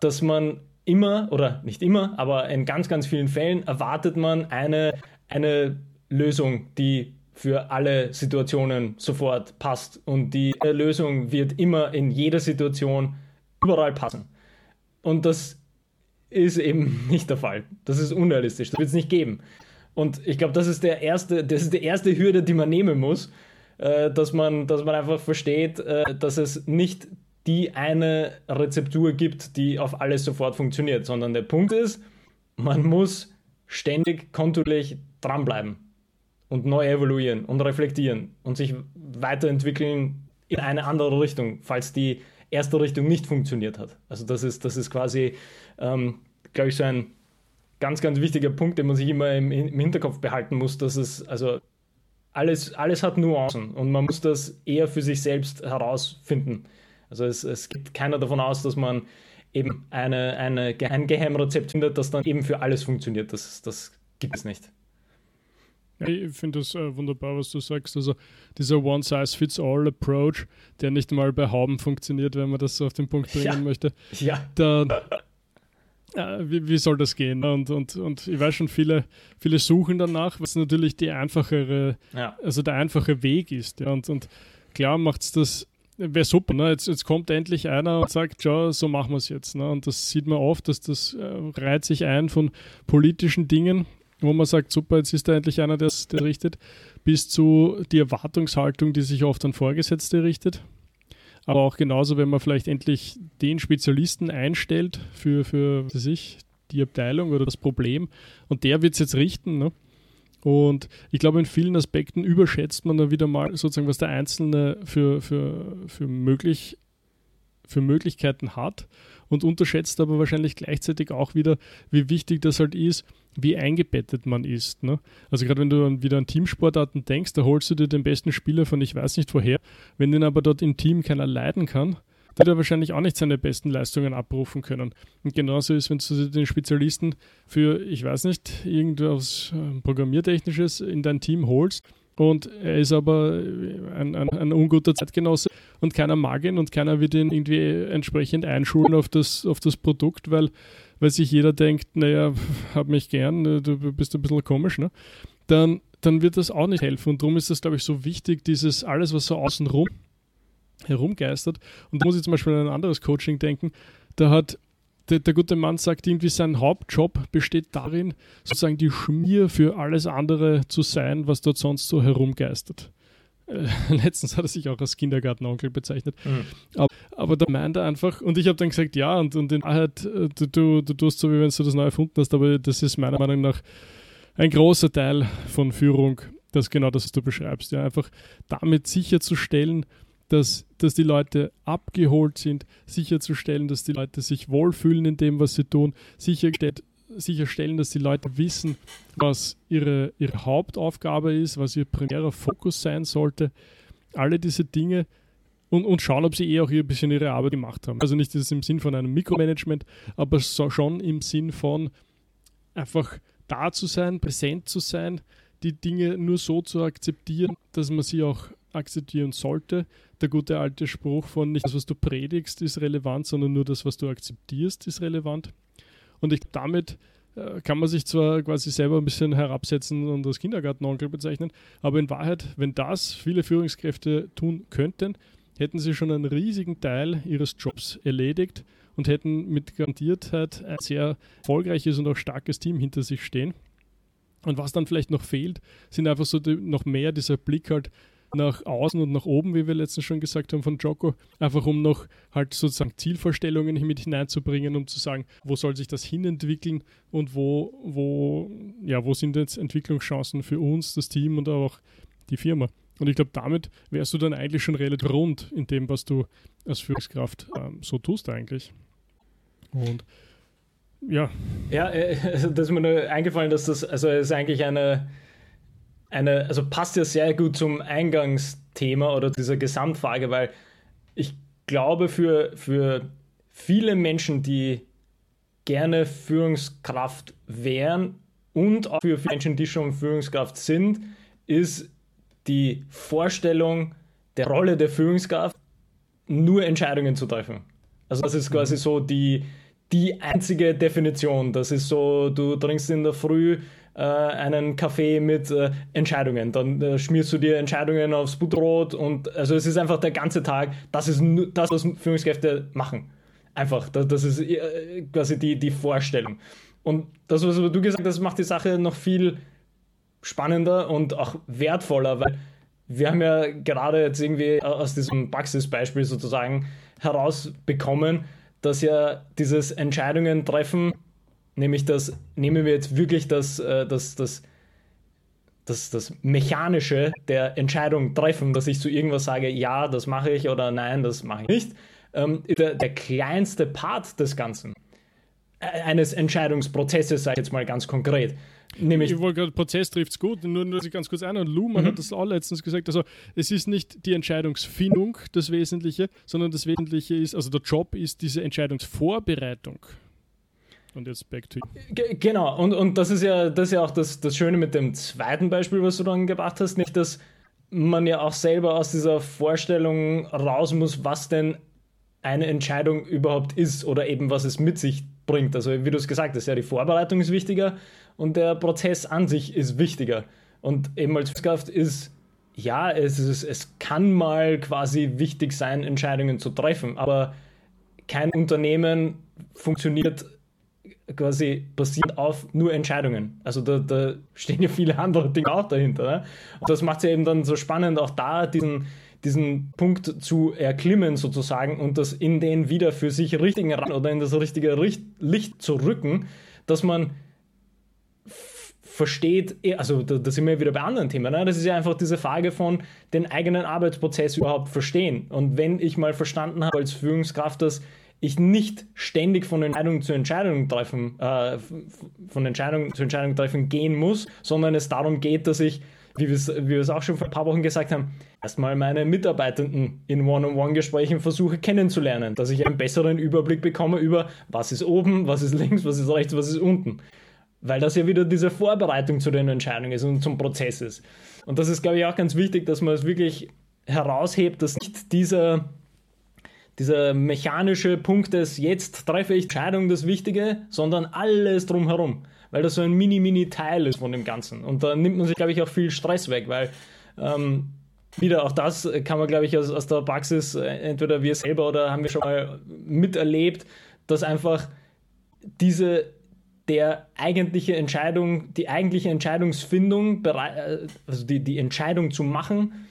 dass man immer, oder nicht immer, aber in ganz, ganz vielen Fällen erwartet man eine, eine Lösung, die für alle Situationen sofort passt. Und die Lösung wird immer in jeder Situation überall passen. Und das ist eben *laughs* nicht der Fall. Das ist unrealistisch. Das wird es nicht geben. Und ich glaube, das ist der erste, das ist die erste Hürde, die man nehmen muss, äh, dass man, dass man einfach versteht, äh, dass es nicht die eine Rezeptur gibt, die auf alles sofort funktioniert, sondern der Punkt ist, man muss ständig kontinuierlich dranbleiben und neu evaluieren und reflektieren und sich weiterentwickeln in eine andere Richtung, falls die erste Richtung nicht funktioniert hat. Also das ist, das ist quasi, ähm, glaube ich, so ein ganz, ganz wichtiger Punkt, den man sich immer im, im Hinterkopf behalten muss, dass es, also alles, alles hat Nuancen und man muss das eher für sich selbst herausfinden. Also es, es geht keiner davon aus, dass man eben eine, eine, ein Geheimrezept findet, das dann eben für alles funktioniert. Das, das gibt es nicht. Ich finde das äh, wunderbar, was du sagst. Also dieser One-Size-Fits-All-Approach, der nicht mal bei Hauben funktioniert, wenn man das so auf den Punkt bringen ja. möchte. Ja. Da, äh, wie, wie, soll das gehen? Und, und, und ich weiß schon, viele, viele suchen danach, was natürlich die einfachere, ja. also der einfache Weg ist. Ja. Und, und klar macht es das, wäre super. Ne? Jetzt, jetzt kommt endlich einer und sagt, ja, so machen wir es jetzt. Ne? Und das sieht man oft, dass das äh, reiht sich ein von politischen Dingen, wo man sagt, super, jetzt ist da endlich einer, der es richtet, bis zu die Erwartungshaltung, die sich oft an Vorgesetzte richtet aber auch genauso, wenn man vielleicht endlich den Spezialisten einstellt für, für sich, die Abteilung oder das Problem und der wird es jetzt richten. Ne? Und ich glaube, in vielen Aspekten überschätzt man dann wieder mal sozusagen, was der Einzelne für, für, für, möglich, für Möglichkeiten hat und unterschätzt aber wahrscheinlich gleichzeitig auch wieder, wie wichtig das halt ist, wie eingebettet man ist. Ne? Also gerade wenn du an, wieder an Teamsportarten denkst, da holst du dir den besten Spieler von ich weiß nicht woher. Wenn den aber dort im Team keiner leiden kann, wird er wahrscheinlich auch nicht seine besten Leistungen abrufen können. Und genauso ist, wenn du den Spezialisten für, ich weiß nicht, irgendwas ähm, Programmiertechnisches in dein Team holst und er ist aber ein, ein, ein, unguter Zeitgenosse und keiner mag ihn und keiner wird ihn irgendwie entsprechend einschulen auf das, auf das Produkt, weil, weil sich jeder denkt, naja, hab mich gern, du bist ein bisschen komisch, ne? dann, dann wird das auch nicht helfen. Und darum ist das, glaube ich, so wichtig, dieses alles, was so außenrum herumgeistert. Und da muss ich zum Beispiel an ein anderes Coaching denken. Da hat der, der, gute Mann sagt irgendwie, sein Hauptjob besteht darin, sozusagen die Schmier für alles andere zu sein, was dort sonst so herumgeistert. Äh, *laughs* letztens hat er sich auch als Kindergartenonkel bezeichnet. Mhm. Aber, aber da meint er einfach, und ich habe dann gesagt, ja, und, und in Wahrheit, äh, du, du, du tust so, wie wenn du das neu erfunden hast, aber das ist meiner Meinung nach ein großer Teil von Führung, das genau das, was du beschreibst. Ja, einfach damit sicherzustellen, dass, dass die Leute abgeholt sind, sicherzustellen, dass die Leute sich wohlfühlen in dem, was sie tun, sicherstellen, dass die Leute wissen, was ihre, ihre Hauptaufgabe ist, was ihr primärer Fokus sein sollte. Alle diese Dinge und, und schauen, ob sie eh auch ein bisschen ihre Arbeit gemacht haben. Also nicht das im Sinn von einem Mikromanagement, aber so schon im Sinn von einfach da zu sein, präsent zu sein, die Dinge nur so zu akzeptieren, dass man sie auch akzeptieren sollte. Der gute alte Spruch von nicht das, was du predigst, ist relevant, sondern nur das, was du akzeptierst, ist relevant. Und ich, damit äh, kann man sich zwar quasi selber ein bisschen herabsetzen und als Kindergartenonkel bezeichnen, aber in Wahrheit, wenn das viele Führungskräfte tun könnten, hätten sie schon einen riesigen Teil ihres Jobs erledigt und hätten mit Garantiertheit ein sehr erfolgreiches und auch starkes Team hinter sich stehen. Und was dann vielleicht noch fehlt, sind einfach so die, noch mehr dieser Blick halt nach außen und nach oben, wie wir letztens schon gesagt haben von Joko, einfach um noch halt sozusagen Zielvorstellungen mit hineinzubringen, um zu sagen, wo soll sich das hinentwickeln und wo, wo, ja, wo sind jetzt Entwicklungschancen für uns, das Team und auch die Firma. Und ich glaube, damit wärst du dann eigentlich schon relativ rund in dem, was du als Führungskraft ähm, so tust eigentlich. Und ja. Ja, äh, *laughs* das ist mir nur eingefallen, dass das, also ist eigentlich eine, eine, also passt ja sehr gut zum Eingangsthema oder dieser Gesamtfrage, weil ich glaube, für, für viele Menschen, die gerne Führungskraft wären und auch für viele Menschen, die schon Führungskraft sind, ist die Vorstellung der Rolle der Führungskraft nur Entscheidungen zu treffen. Also das ist quasi so die, die einzige Definition. Das ist so, du trinkst in der Früh äh, einen Kaffee mit äh, Entscheidungen. Dann äh, schmierst du dir Entscheidungen aufs Butterbrot und also es ist einfach der ganze Tag, das ist das, was Führungskräfte machen. Einfach, das, das ist äh, quasi die, die Vorstellung. Und das, was du gesagt hast, macht die Sache noch viel spannender und auch wertvoller, weil wir haben ja gerade jetzt irgendwie aus diesem Praxisbeispiel sozusagen herausbekommen, dass ja dieses Entscheidungen treffen Nämlich das, nehmen wir jetzt wirklich das, äh, das, das, das, das Mechanische der Entscheidung treffen, dass ich zu irgendwas sage, ja, das mache ich oder nein, das mache ich nicht, ähm, der, der kleinste Part des Ganzen eines Entscheidungsprozesses, sage ich jetzt mal ganz konkret. Nämlich ich wollte gerade, Prozess trifft es gut, nur, nur ganz kurz ein. Und Luhmann mhm. hat das auch letztens gesagt. Also, es ist nicht die Entscheidungsfindung das Wesentliche, sondern das Wesentliche ist, also der Job ist diese Entscheidungsvorbereitung. Und jetzt back to you. Genau, und, und das ist ja, das ist ja auch das, das Schöne mit dem zweiten Beispiel, was du dann gebracht hast, nicht, dass man ja auch selber aus dieser Vorstellung raus muss, was denn eine Entscheidung überhaupt ist oder eben was es mit sich bringt. Also wie du es gesagt hast, ja, die Vorbereitung ist wichtiger und der Prozess an sich ist wichtiger. Und eben als Führungskraft ist, ja, es, ist, es kann mal quasi wichtig sein, Entscheidungen zu treffen, aber kein Unternehmen funktioniert quasi basierend auf nur Entscheidungen. Also da, da stehen ja viele *laughs* andere Dinge auch dahinter. Ne? Und das macht es ja eben dann so spannend, auch da diesen, diesen Punkt zu erklimmen sozusagen und das in den wieder für sich richtigen Rand oder in das richtige Licht zu rücken, dass man versteht, eh, also da, da, sind wir wieder bei anderen Themen, ne? das ist ja einfach diese Frage von den eigenen Arbeitsprozess überhaupt verstehen. Und wenn ich mal verstanden habe als Führungskraft, dass ich nicht ständig von Entscheidung zu Entscheidung treffen, äh, von Entscheidung zu Entscheidung treffen gehen muss, sondern es darum geht, dass ich, wie wir es auch schon vor ein paar Wochen gesagt haben, erstmal meine Mitarbeitenden in One-on-One-Gesprächen versuche kennenzulernen, dass ich einen besseren Überblick bekomme über, was ist oben, was ist links, was ist rechts, was ist unten. Weil das ja wieder diese Vorbereitung zu den Entscheidungen ist und zum Prozess ist. Und das ist, glaube ich, auch ganz wichtig, dass man es wirklich heraushebt, dass nicht dieser dieser mechanische Punkt des jetzt treffe ich Entscheidung das Wichtige, sondern alles drumherum, weil das so ein mini-mini-Teil ist von dem Ganzen. Und da nimmt man sich, glaube ich, auch viel Stress weg, weil ähm, wieder auch das kann man, glaube ich, aus, aus der Praxis, äh, entweder wir selber oder haben wir schon mal miterlebt, dass einfach diese der eigentliche Entscheidung, die eigentliche Entscheidungsfindung, äh, also die, die Entscheidung zu machen,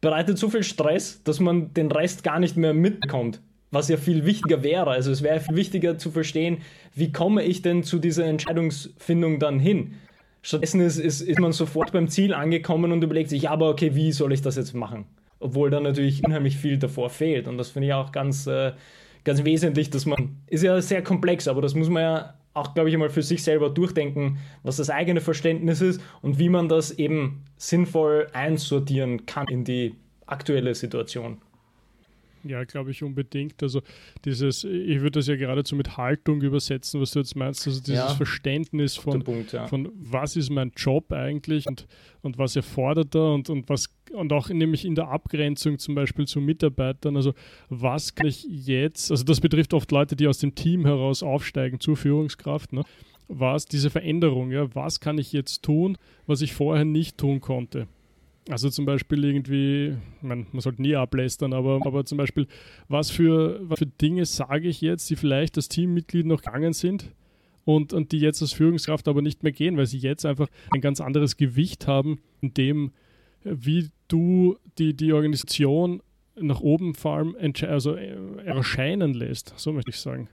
bereitet so viel Stress, dass man den Rest gar nicht mehr mitbekommt. Was ja viel wichtiger wäre. Also es wäre viel wichtiger zu verstehen, wie komme ich denn zu dieser Entscheidungsfindung dann hin. Stattdessen ist, ist, ist man sofort beim Ziel angekommen und überlegt sich, ja, aber okay, wie soll ich das jetzt machen? Obwohl da natürlich unheimlich viel davor fehlt. Und das finde ich auch ganz, äh, ganz wesentlich, dass man, ist ja sehr komplex, aber das muss man ja auch, glaube ich, einmal für sich selber durchdenken, was das eigene Verständnis ist und wie man das eben sinnvoll einsortieren kann in die aktuelle Situation. Ja, glaube ich unbedingt. Also dieses, ich würde das ja geradezu mit Haltung übersetzen, was du jetzt meinst, also dieses ja, Verständnis von, Punkt, ja. von was ist mein Job eigentlich und, und was erfordert er und, und was und auch nämlich in der Abgrenzung zum Beispiel zu Mitarbeitern, also was kann ich jetzt, also das betrifft oft Leute, die aus dem Team heraus aufsteigen zur Führungskraft, ne? was diese Veränderung, ja, was kann ich jetzt tun, was ich vorher nicht tun konnte. Also zum Beispiel irgendwie, man, man sollte nie ablästern, aber, aber zum Beispiel, was für, was für Dinge sage ich jetzt, die vielleicht das Teammitglied noch gegangen sind und, und die jetzt als Führungskraft aber nicht mehr gehen, weil sie jetzt einfach ein ganz anderes Gewicht haben, in dem, wie du die, die Organisation nach oben vor allem also äh, erscheinen lässt, so möchte ich sagen.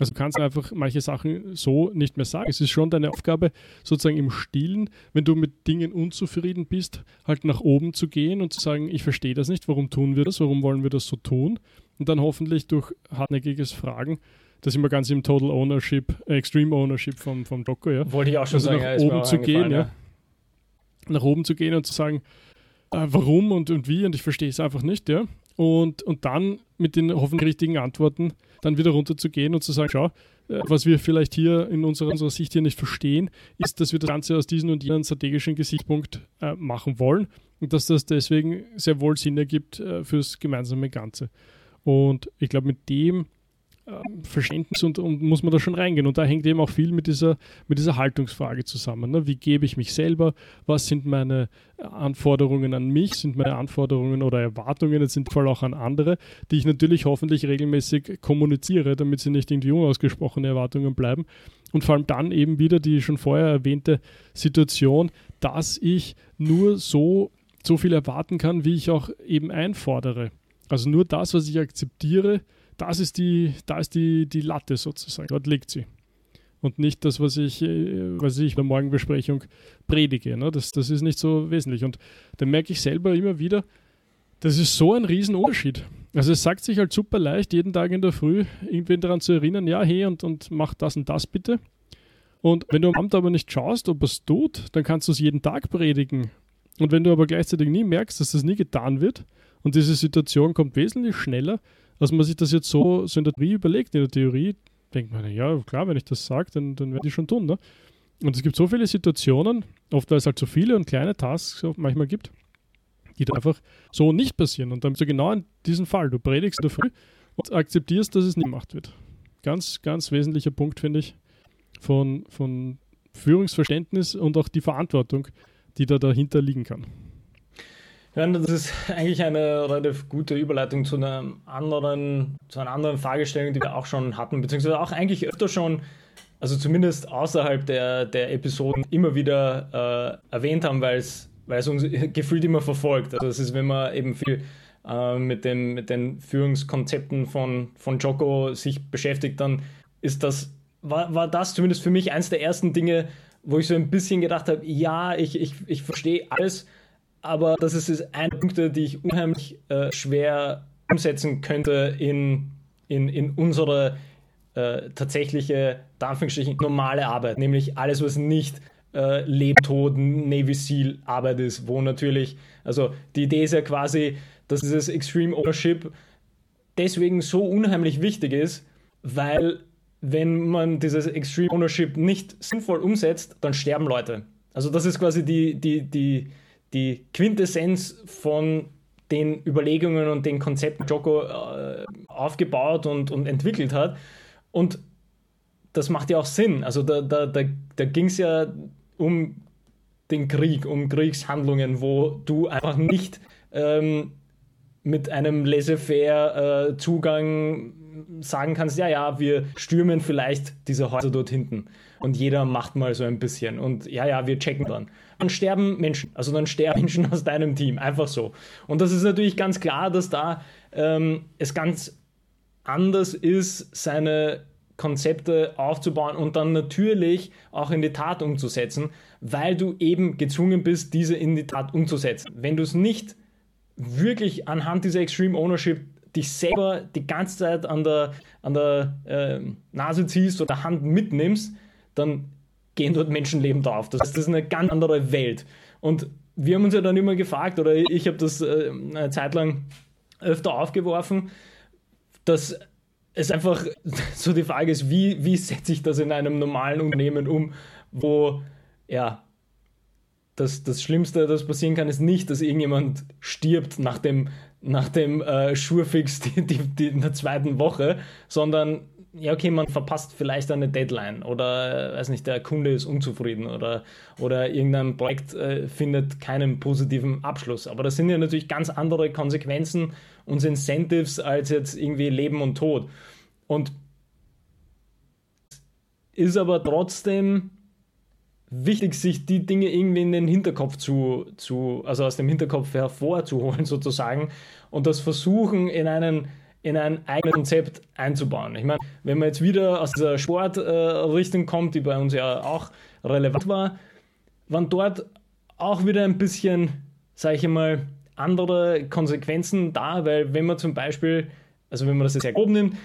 Also du kannst einfach manche Sachen so nicht mehr sagen. Es ist schon deine Aufgabe, sozusagen im Stillen, wenn du mit Dingen unzufrieden bist, halt nach oben zu gehen und zu sagen, ich verstehe das nicht, warum tun wir das, warum wollen wir das so tun? Und dann hoffentlich durch hartnäckiges Fragen, das immer ganz im Total Ownership, äh, Extreme Ownership vom, vom Docker, ja. Wollte ich auch schon also sagen, nach ja, oben zu gehen, ja. ja. Nach oben zu gehen und zu sagen, äh, warum und, und wie und ich verstehe es einfach nicht, ja. Und, und dann mit den hoffentlich richtigen Antworten dann wieder runterzugehen und zu sagen, schau, äh, was wir vielleicht hier in unserer, unserer Sicht hier nicht verstehen, ist, dass wir das Ganze aus diesem und jenem strategischen Gesichtspunkt äh, machen wollen und dass das deswegen sehr wohl Sinn ergibt äh, fürs gemeinsame Ganze. Und ich glaube, mit dem Verständnis und, und, muss man da schon reingehen. Und da hängt eben auch viel mit dieser, mit dieser Haltungsfrage zusammen. Ne? Wie gebe ich mich selber? Was sind meine Anforderungen an mich? Sind meine Anforderungen oder Erwartungen jetzt dem Fall auch an andere, die ich natürlich hoffentlich regelmäßig kommuniziere, damit sie nicht irgendwie unausgesprochene Erwartungen bleiben. Und vor allem dann eben wieder die schon vorher erwähnte Situation, dass ich nur so, so viel erwarten kann, wie ich auch eben einfordere. Also nur das, was ich akzeptiere, das ist die, da ist die, die Latte sozusagen. Dort liegt sie. Und nicht das, was ich, äh, was ich in der Morgenbesprechung predige. Ne? Das, das ist nicht so wesentlich. Und dann merke ich selber immer wieder, das ist so ein Riesenunterschied. Also es sagt sich halt super leicht, jeden Tag in der Früh irgendwen daran zu erinnern, ja, hey, und, und mach das und das bitte. Und wenn du am Abend aber nicht schaust, ob es tut, dann kannst du es jeden Tag predigen. Und wenn du aber gleichzeitig nie merkst, dass das nie getan wird und diese Situation kommt wesentlich schneller, dass man sich das jetzt so, so in der Theorie überlegt. In der Theorie denkt man, ja, klar, wenn ich das sage, dann, dann werde ich schon tun. Ne? Und es gibt so viele Situationen, oft weil es halt so viele und kleine Tasks manchmal gibt, die da einfach so nicht passieren. Und dann du genau in diesem Fall. Du predigst Früh und akzeptierst, dass es nicht gemacht wird. Ganz, ganz wesentlicher Punkt, finde ich, von, von Führungsverständnis und auch die Verantwortung, die da dahinter liegen kann. Ja, das ist *laughs* eigentlich eine relativ gute Überleitung zu einer anderen, zu einer anderen Fragestellung, die wir auch schon hatten, beziehungsweise auch eigentlich öfter schon, also zumindest außerhalb der, der Episoden immer wieder äh, erwähnt haben, weil es, weil es uns *laughs* gefühlt immer verfolgt. Also das ist, wenn man eben viel äh, mit, den, mit den Führungskonzepten von, von Joko sich beschäftigt, dann ist das war, war das zumindest für mich eins der ersten Dinge, wo ich so ein bisschen gedacht habe, ja, ich, ich, ich verstehe alles, aber das ist, ist eine Punkte, die ich unheimlich äh, schwer umsetzen könnte in, in, in unsere äh, tatsächliche, Anführungsstrichen, normale Arbeit, nämlich alles, was nicht äh, Leben, Tod, Navy Seal Arbeit ist, wo natürlich, also die Idee ist ja quasi, dass dieses Extreme Ownership deswegen so unheimlich wichtig ist, weil wenn man dieses Extreme Ownership nicht sinnvoll umsetzt, dann sterben Leute. Also das ist quasi die, die, die, die Quintessenz von den Überlegungen und den Konzepten Joko äh, aufgebaut und, und entwickelt hat. Und das macht ja auch Sinn. Also da, da, da, da ging es ja um den Krieg, um Kriegshandlungen, wo du einfach nicht ähm, mit einem laissez-faire äh, Zugang sagen kannst, ja, ja, wir stürmen vielleicht diese Häuser dort hinten und jeder macht mal so ein bisschen und ja, ja, wir checken dann. Dann sterben Menschen, also dann sterben Menschen aus deinem Team, einfach so. Und das ist natürlich ganz klar, dass da ähm, es ganz anders ist, seine Konzepte aufzubauen und dann natürlich auch in die Tat umzusetzen, weil du eben gezwungen bist, diese in die Tat umzusetzen. Wenn du es nicht wirklich anhand dieser Extreme Ownership dich selber die ganze Zeit an der, an der äh, Nase ziehst oder Hand mitnimmst, dann gehen dort Menschenleben drauf. Das, ist eine ganz andere Welt. Und wir haben uns ja dann immer gefragt, oder ich habe das äh, eine Zeit lang öfter aufgeworfen, dass es einfach *laughs* so die Frage ist, wie, wie setze ich das in einem normalen Unternehmen um, wo ja das, das Schlimmste, das passieren kann, ist nicht, dass irgendjemand stirbt nach dem, nach dem äh, Schurfix die, die, die in der zweiten Woche, sondern ja, okay, man verpasst vielleicht eine Deadline oder, weiß nicht, der Kunde ist unzufrieden oder, oder irgendein Projekt äh, findet keinen positiven Abschluss. Aber das sind ja natürlich ganz andere Konsequenzen und Incentives als jetzt irgendwie Leben und Tod. Und ist aber trotzdem wichtig, sich die Dinge irgendwie in den Hinterkopf zu, zu also aus dem Hinterkopf hervorzuholen *laughs* sozusagen und das versuchen in einen in ein eigenes Konzept einzubauen. Ich meine, wenn man jetzt wieder aus dieser Sportrichtung äh, kommt, die bei uns ja auch relevant war, waren dort auch wieder ein bisschen, sage ich mal, andere Konsequenzen da, weil wenn man zum Beispiel, also wenn man das jetzt sehr grob nimmt,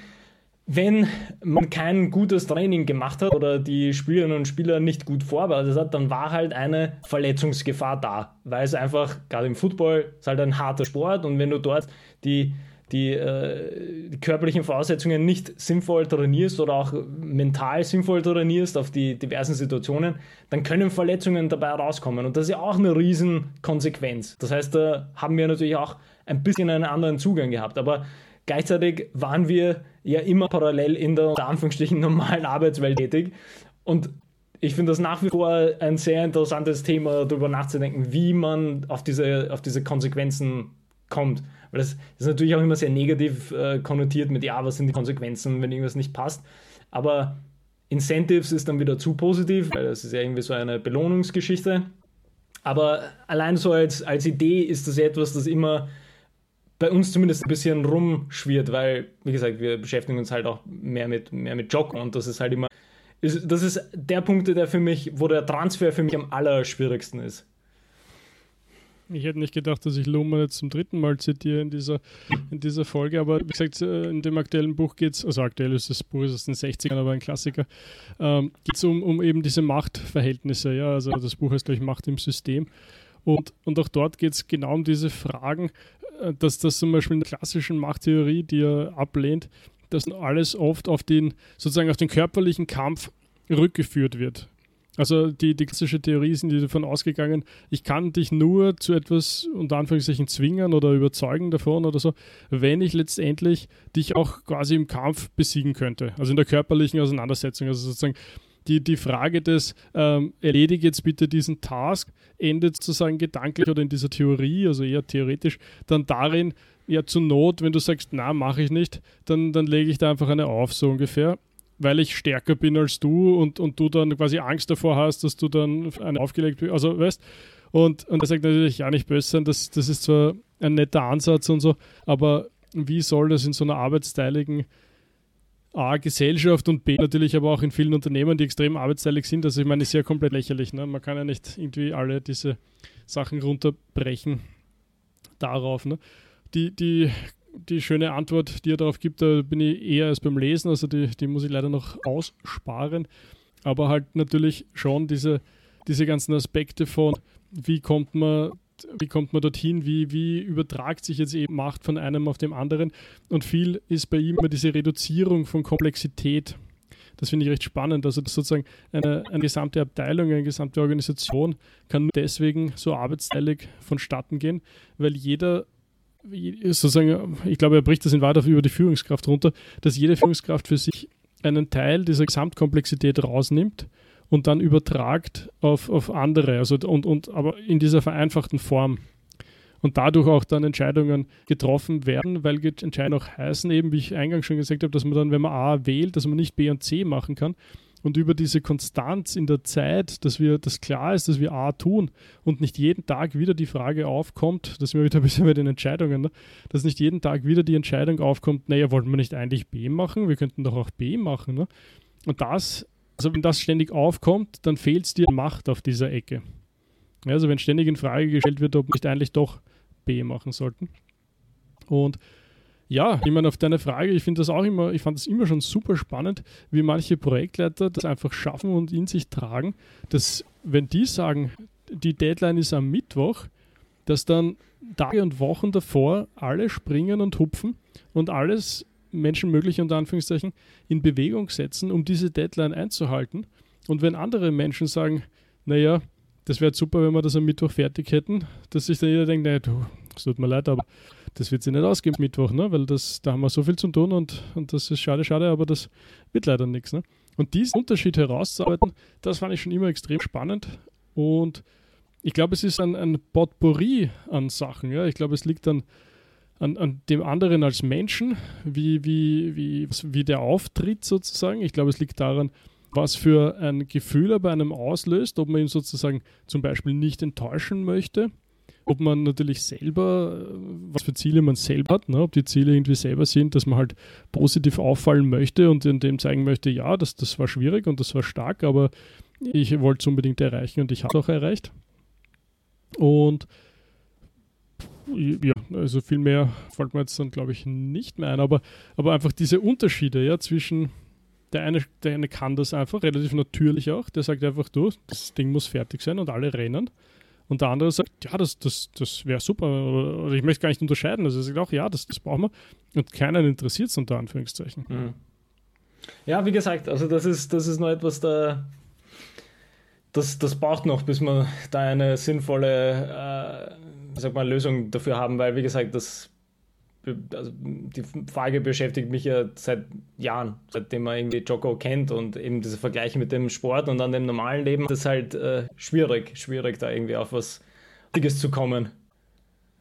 wenn man kein gutes Training gemacht hat oder die Spielerinnen und Spieler nicht gut vorbereitet hat, dann war halt eine Verletzungsgefahr da, weil es einfach, gerade im Football, ist halt ein harter Sport und wenn du dort die, die, äh, die körperlichen Voraussetzungen nicht sinnvoll trainierst oder auch mental sinnvoll trainierst auf die diversen Situationen, dann können Verletzungen dabei rauskommen und das ist ja auch eine Riesenkonsequenz. Das heißt, da haben wir natürlich auch ein bisschen einen anderen Zugang gehabt, aber Gleichzeitig waren wir ja immer parallel in der Anführungsstrichen normalen Arbeitswelt tätig. Und ich finde das nach wie vor ein sehr interessantes Thema, darüber nachzudenken, wie man auf diese, auf diese Konsequenzen kommt. Weil das ist natürlich auch immer sehr negativ äh, konnotiert mit, ja, was sind die Konsequenzen, wenn irgendwas nicht passt. Aber Incentives ist dann wieder zu positiv, weil das ist ja irgendwie so eine Belohnungsgeschichte. Aber allein so als, als Idee ist das etwas, das immer bei uns zumindest ein bisschen rumschwirrt, weil, wie gesagt, wir beschäftigen uns halt auch mehr mit, mehr mit Joggen und das ist halt immer, ist, das ist der Punkt, der für mich, wo der Transfer für mich am allerschwierigsten ist. Ich hätte nicht gedacht, dass ich Luhmann jetzt zum dritten Mal zitiere in dieser, in dieser Folge, aber wie gesagt, in dem aktuellen Buch geht es, also aktuell ist das Buch aus den 60ern, aber ein Klassiker, ähm, geht es um, um eben diese Machtverhältnisse. Ja? Also das Buch heißt, glaube ich, Macht im System. Und, und auch dort geht es genau um diese Fragen, dass das zum Beispiel in der klassischen Machttheorie, die er ablehnt, dass alles oft auf den, sozusagen auf den körperlichen Kampf rückgeführt wird. Also die, die klassische Theorie sind davon ausgegangen, ich kann dich nur zu etwas unter Anführungszeichen zwingen oder überzeugen davon oder so, wenn ich letztendlich dich auch quasi im Kampf besiegen könnte. Also in der körperlichen Auseinandersetzung. Also sozusagen die, die Frage des ähm, erledige jetzt bitte diesen Task endet sozusagen gedanklich oder in dieser Theorie, also eher theoretisch, dann darin, ja zur Not, wenn du sagst, na, mache ich nicht, dann, dann lege ich da einfach eine auf, so ungefähr, weil ich stärker bin als du und, und du dann quasi Angst davor hast, dass du dann eine aufgelegt wirst, also weißt, und, und er sagt natürlich, ja, nicht böse sein, das, das ist zwar ein netter Ansatz und so, aber wie soll das in so einer arbeitsteiligen A, Gesellschaft und B, natürlich aber auch in vielen Unternehmen, die extrem arbeitsteilig sind. Also ich meine, ist ja komplett lächerlich. Ne? Man kann ja nicht irgendwie alle diese Sachen runterbrechen darauf. Ne? Die, die, die schöne Antwort, die er darauf gibt, da bin ich eher als beim Lesen, also die, die muss ich leider noch aussparen. Aber halt natürlich schon diese, diese ganzen Aspekte von, wie kommt man wie kommt man dorthin, wie, wie übertragt sich jetzt eben Macht von einem auf dem anderen. Und viel ist bei ihm immer diese Reduzierung von Komplexität. Das finde ich recht spannend. Also sozusagen eine, eine gesamte Abteilung, eine gesamte Organisation kann nur deswegen so arbeitsteilig vonstatten gehen, weil jeder sozusagen, ich glaube, er bricht das in Wahrheit über die Führungskraft runter, dass jede Führungskraft für sich einen Teil dieser Gesamtkomplexität rausnimmt und dann übertragt auf, auf andere, also und, und aber in dieser vereinfachten Form. Und dadurch auch dann Entscheidungen getroffen werden, weil Entscheidungen auch heißen, eben wie ich eingangs schon gesagt habe, dass man dann, wenn man A wählt, dass man nicht B und C machen kann. Und über diese Konstanz in der Zeit, dass wir, dass klar ist, dass wir A tun und nicht jeden Tag wieder die Frage aufkommt, das sind wir wieder ein bisschen bei den Entscheidungen, ne? dass nicht jeden Tag wieder die Entscheidung aufkommt, naja, wollten wir nicht eigentlich B machen? Wir könnten doch auch B machen. Ne? Und das also wenn das ständig aufkommt, dann fehlt es dir Macht auf dieser Ecke. Also wenn ständig in Frage gestellt wird, ob wir nicht eigentlich doch B machen sollten. Und ja, ich meine, auf deine Frage, ich finde das auch immer, ich fand das immer schon super spannend, wie manche Projektleiter das einfach schaffen und in sich tragen, dass wenn die sagen, die Deadline ist am Mittwoch, dass dann Tage und Wochen davor alle springen und hupfen und alles menschenmögliche unter Anführungszeichen in Bewegung setzen, um diese Deadline einzuhalten. Und wenn andere Menschen sagen, naja, das wäre super, wenn wir das am Mittwoch fertig hätten, dass sich dann jeder denkt, naja, du, es tut mir leid, aber das wird sich nicht ausgehen Mittwoch, ne? weil das, da haben wir so viel zu tun und, und das ist schade, schade, aber das wird leider nichts. Ne? Und diesen Unterschied herauszuarbeiten, das fand ich schon immer extrem spannend und ich glaube, es ist ein, ein Potpourri an Sachen. Ja? Ich glaube, es liegt an an, an dem anderen als Menschen, wie, wie, wie, wie der auftritt sozusagen. Ich glaube, es liegt daran, was für ein Gefühl er bei einem auslöst, ob man ihn sozusagen zum Beispiel nicht enttäuschen möchte, ob man natürlich selber, was für Ziele man selber hat, ne? ob die Ziele irgendwie selber sind, dass man halt positiv auffallen möchte und in dem zeigen möchte, ja, das, das war schwierig und das war stark, aber ich wollte es unbedingt erreichen und ich habe es auch erreicht. Und ja, also viel mehr fällt mir jetzt dann, glaube ich, nicht mehr ein, aber, aber einfach diese Unterschiede, ja, zwischen der eine, der eine kann das einfach, relativ natürlich auch, der sagt einfach, du, das Ding muss fertig sein und alle rennen. Und der andere sagt, ja, das, das, das wäre super, oder, ich möchte gar nicht unterscheiden. Also er sagt auch, ja, das, das brauchen wir. Und keinen interessiert es unter Anführungszeichen. Mhm. Ja, wie gesagt, also das ist, das ist noch etwas da. Das, das braucht noch, bis man da eine sinnvolle äh, sag mal, Lösung dafür haben, weil, wie gesagt, das, also die Frage beschäftigt mich ja seit Jahren, seitdem man irgendwie Joko kennt und eben diese Vergleiche mit dem Sport und dann dem normalen Leben, das ist halt äh, schwierig, schwierig da irgendwie auf was Dickes zu kommen.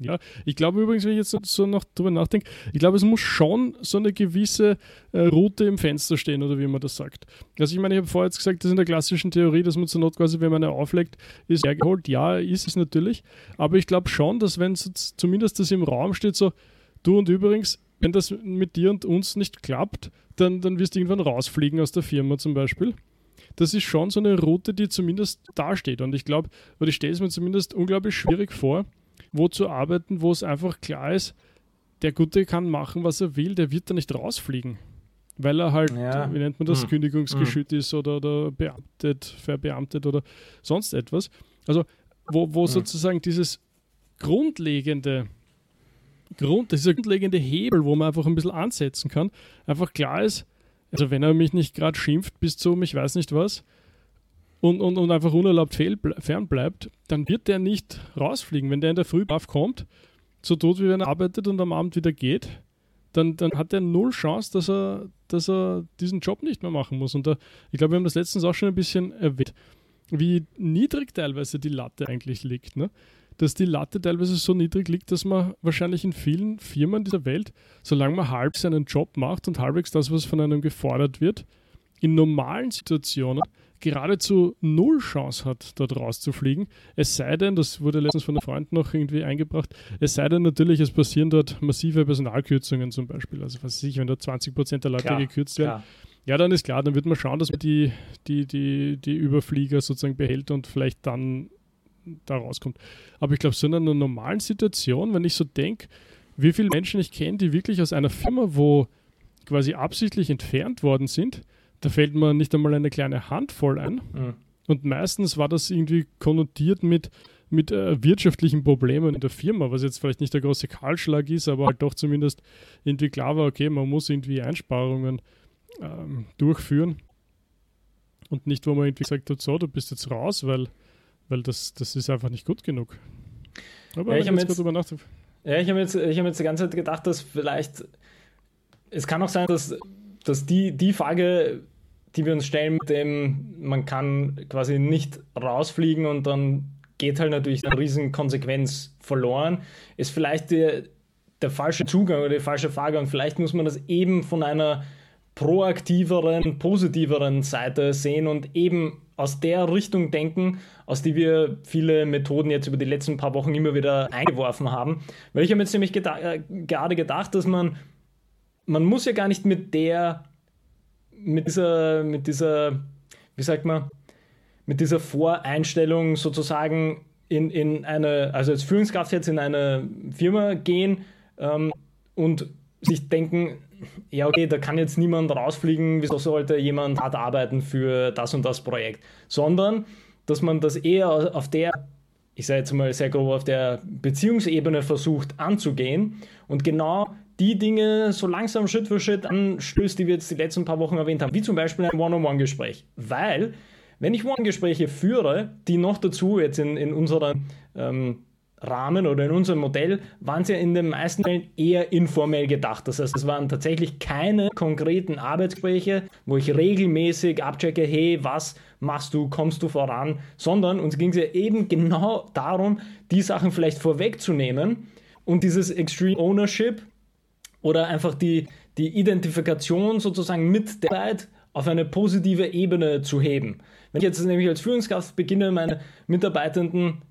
Ja, ich glaube übrigens, wenn ich jetzt so noch drüber nachdenke, ich glaube, es muss schon so eine gewisse äh, Route im Fenster stehen, oder wie man das sagt. Also ich meine, ich habe vorher jetzt gesagt, das ist in der klassischen Theorie, dass man zur Not quasi, wenn man eine auflegt, ist hergeholt. Ja, ist es natürlich. Aber ich glaube schon, dass wenn es zumindest das im Raum steht, so, du und übrigens, wenn das mit dir und uns nicht klappt, dann, dann wirst du irgendwann rausfliegen aus der Firma zum Beispiel das ist schon so eine Route, die zumindest dasteht. Und ich glaube, oder ich stelle es mir zumindest unglaublich schwierig vor, wo zu arbeiten, wo es einfach klar ist, der Gute kann machen, was er will, der wird da nicht rausfliegen. Weil er halt, ja. wie nennt man das, hm. kündigungsgeschützt hm. ist oder, oder beamtet, verbeamtet oder sonst etwas. Also, wo, wo hm. sozusagen dieses grundlegende, Grund, dieser grundlegende Hebel, wo man einfach ein bisschen ansetzen kann, einfach klar ist, also wenn er mich nicht gerade schimpft bis zum, ich weiß nicht was, und, und, und einfach unerlaubt fernbleibt, dann wird der nicht rausfliegen. Wenn der in der Früh kommt, so tot wie wenn er arbeitet und am Abend wieder geht, dann, dann hat er null Chance, dass er, dass er diesen Job nicht mehr machen muss. Und da, ich glaube, wir haben das letztens auch schon ein bisschen erwähnt, wie niedrig teilweise die Latte eigentlich liegt. Ne? Dass die Latte teilweise so niedrig liegt, dass man wahrscheinlich in vielen Firmen dieser Welt, solange man halb seinen Job macht und halbwegs das, was von einem gefordert wird, in normalen Situationen geradezu null Chance hat, dort rauszufliegen. Es sei denn, das wurde letztens von einem Freund noch irgendwie eingebracht, es sei denn natürlich, es passieren dort massive Personalkürzungen zum Beispiel. Also was weiß ich, wenn dort 20 Prozent der Leute klar, gekürzt werden. Klar. Ja, dann ist klar, dann wird man schauen, dass man die, die, die, die Überflieger sozusagen behält und vielleicht dann da rauskommt. Aber ich glaube, so in einer normalen Situation, wenn ich so denke, wie viele Menschen ich kenne, die wirklich aus einer Firma, wo quasi absichtlich entfernt worden sind, da fällt mir nicht einmal eine kleine Handvoll ein. Mhm. Und meistens war das irgendwie konnotiert mit, mit äh, wirtschaftlichen Problemen in der Firma, was jetzt vielleicht nicht der große Kahlschlag ist, aber halt doch zumindest irgendwie klar war, okay, man muss irgendwie Einsparungen ähm, durchführen. Und nicht, wo man irgendwie gesagt hat, so, du bist jetzt raus, weil, weil das, das ist einfach nicht gut genug. Aber ja, ich habe jetzt, jetzt, ja, ich hab jetzt, hab jetzt die ganze Zeit gedacht, dass vielleicht, es kann auch sein, dass, dass die, die Frage die wir uns stellen mit dem, man kann quasi nicht rausfliegen und dann geht halt natürlich eine riesen Konsequenz verloren, ist vielleicht der, der falsche Zugang oder die falsche und vielleicht muss man das eben von einer proaktiveren, positiveren Seite sehen und eben aus der Richtung denken, aus die wir viele Methoden jetzt über die letzten paar Wochen immer wieder eingeworfen haben. Weil ich habe jetzt nämlich geda äh, gerade gedacht, dass man, man muss ja gar nicht mit der mit dieser, mit dieser, wie sagt man, mit dieser Voreinstellung sozusagen in, in eine, also als Führungskraft jetzt in eine Firma gehen ähm, und sich denken, ja, okay, da kann jetzt niemand rausfliegen, wieso sollte jemand hart arbeiten für das und das Projekt, sondern dass man das eher auf der, ich sage jetzt mal sehr grob, auf der Beziehungsebene versucht anzugehen und genau die Dinge so langsam Schritt für Schritt anstößt, die wir jetzt die letzten paar Wochen erwähnt haben, wie zum Beispiel ein One-on-One-Gespräch. Weil, wenn ich One-Gespräche führe, die noch dazu jetzt in, in unserem ähm, Rahmen oder in unserem Modell, waren sie ja in den meisten Fällen eher informell gedacht. Das heißt, es waren tatsächlich keine konkreten Arbeitsgespräche, wo ich regelmäßig abchecke, hey, was machst du, kommst du voran, sondern uns ging es ja eben genau darum, die Sachen vielleicht vorwegzunehmen und dieses Extreme Ownership oder einfach die, die Identifikation sozusagen mit der Arbeit auf eine positive Ebene zu heben. Wenn ich jetzt nämlich als Führungskraft beginne, meine Mitarbeitenden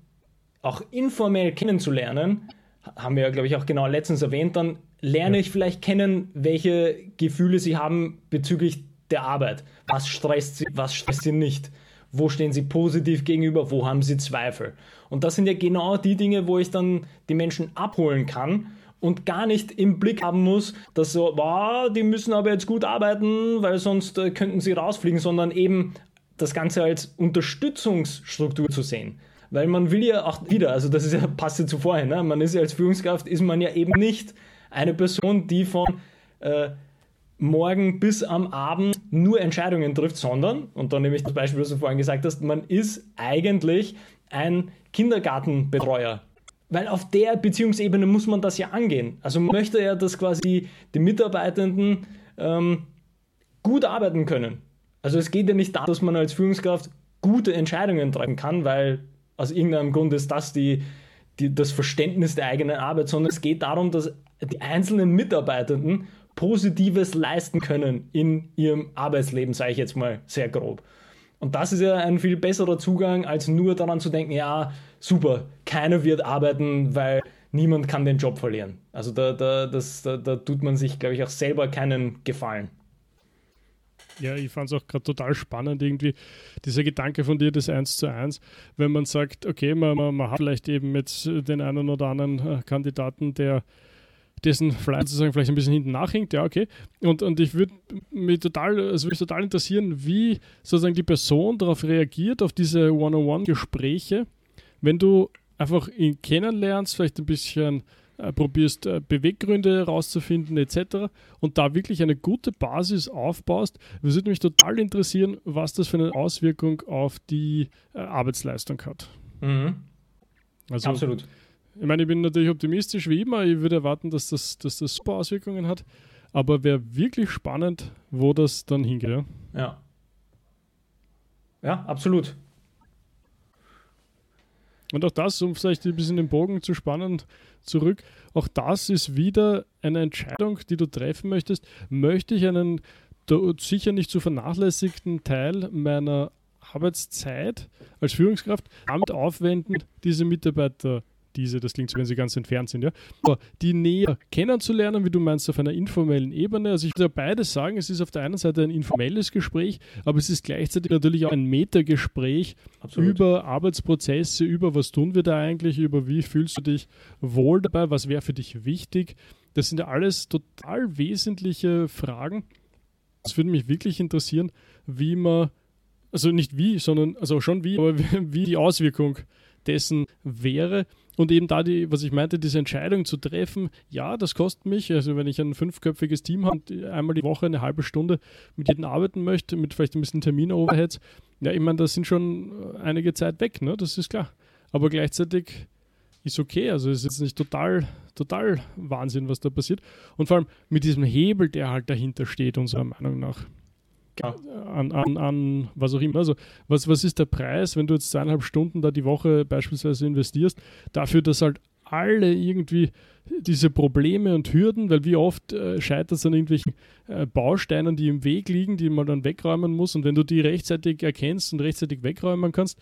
auch informell kennenzulernen, haben wir ja, glaube ich, auch genau letztens erwähnt, dann lerne ich vielleicht kennen, welche Gefühle sie haben bezüglich der Arbeit. Was stresst sie, was stresst sie nicht? Wo stehen sie positiv gegenüber? Wo haben sie Zweifel? Und das sind ja genau die Dinge, wo ich dann die Menschen abholen kann und gar nicht im Blick haben muss, dass so, wow, die müssen aber jetzt gut arbeiten, weil sonst äh, könnten sie rausfliegen, sondern eben das Ganze als Unterstützungsstruktur zu sehen. Weil man will ja auch wieder, also das ist ja *laughs* passt zu vorhin, ne? man ist ja als Führungskraft, ist man ja eben nicht eine Person, die von äh, morgen bis am Abend nur Entscheidungen trifft, sondern, und dann nehme ich das Beispiel, was du vorhin gesagt hast, man ist eigentlich ein Kindergartenbetreuer weil auf der Beziehungsebene muss man das ja angehen. Also man möchte ja, dass quasi die Mitarbeitenden ähm, gut arbeiten können. Also es geht ja nicht darum, dass man als Führungskraft gute Entscheidungen treffen kann, weil aus irgendeinem Grund ist das die, die, das Verständnis der eigenen Arbeit, sondern es geht darum, dass die einzelnen Mitarbeitenden Positives leisten können in ihrem Arbeitsleben, sage ich jetzt mal sehr grob. Und das ist ja ein viel besserer Zugang, als nur daran zu denken, ja, super, keiner wird arbeiten, weil niemand kann den Job verlieren. Also da, da, das, da, da tut man sich, glaube ich, auch selber keinen Gefallen. Ja, ich fand es auch gerade total spannend, irgendwie dieser Gedanke von dir, das eins zu eins, wenn man sagt, okay, man, man, man hat vielleicht eben jetzt den einen oder anderen äh, Kandidaten, der dessen Fly sozusagen vielleicht ein bisschen hinten nachhängt, ja, okay. Und, und ich würde mich total, also mich total interessieren, wie sozusagen die Person darauf reagiert, auf diese One-on-One-Gespräche, wenn du einfach ihn kennenlernst, vielleicht ein bisschen äh, probierst, äh, Beweggründe herauszufinden, etc. und da wirklich eine gute Basis aufbaust. Es würde mich total interessieren, was das für eine Auswirkung auf die äh, Arbeitsleistung hat. Mhm. Also, Absolut. Ich meine, ich bin natürlich optimistisch wie immer. Ich würde erwarten, dass das, dass das super Auswirkungen hat. Aber wäre wirklich spannend, wo das dann hingeht. Ja, ja absolut. Und auch das, um vielleicht ein bisschen den Bogen zu spannen, zurück, auch das ist wieder eine Entscheidung, die du treffen möchtest. Möchte ich einen sicher nicht zu vernachlässigten Teil meiner Arbeitszeit als Führungskraft damit aufwenden, diese Mitarbeiter diese, das klingt so, wenn sie ganz entfernt sind, ja. Aber die näher kennenzulernen, wie du meinst, auf einer informellen Ebene. Also ich würde beides sagen, es ist auf der einen Seite ein informelles Gespräch, aber es ist gleichzeitig natürlich auch ein Metagespräch über Arbeitsprozesse, über was tun wir da eigentlich, über wie fühlst du dich wohl dabei, was wäre für dich wichtig. Das sind ja alles total wesentliche Fragen. Es würde mich wirklich interessieren, wie man, also nicht wie, sondern, also schon wie, aber *laughs* wie die Auswirkung dessen wäre. Und eben da die, was ich meinte, diese Entscheidung zu treffen, ja, das kostet mich, also wenn ich ein fünfköpfiges Team habe, einmal die Woche eine halbe Stunde mit jedem arbeiten möchte, mit vielleicht ein bisschen Termin-Overheads, ja, ich meine, das sind schon einige Zeit weg, ne? Das ist klar. Aber gleichzeitig ist okay, also es ist jetzt nicht total, total Wahnsinn, was da passiert. Und vor allem mit diesem Hebel, der halt dahinter steht, unserer Meinung nach. Ja. An, an, an was auch immer. Also, was, was ist der Preis, wenn du jetzt zweieinhalb Stunden da die Woche beispielsweise investierst, dafür, dass halt alle irgendwie diese Probleme und Hürden, weil wie oft äh, scheitert es an irgendwelchen äh, Bausteinen, die im Weg liegen, die man dann wegräumen muss. Und wenn du die rechtzeitig erkennst und rechtzeitig wegräumen kannst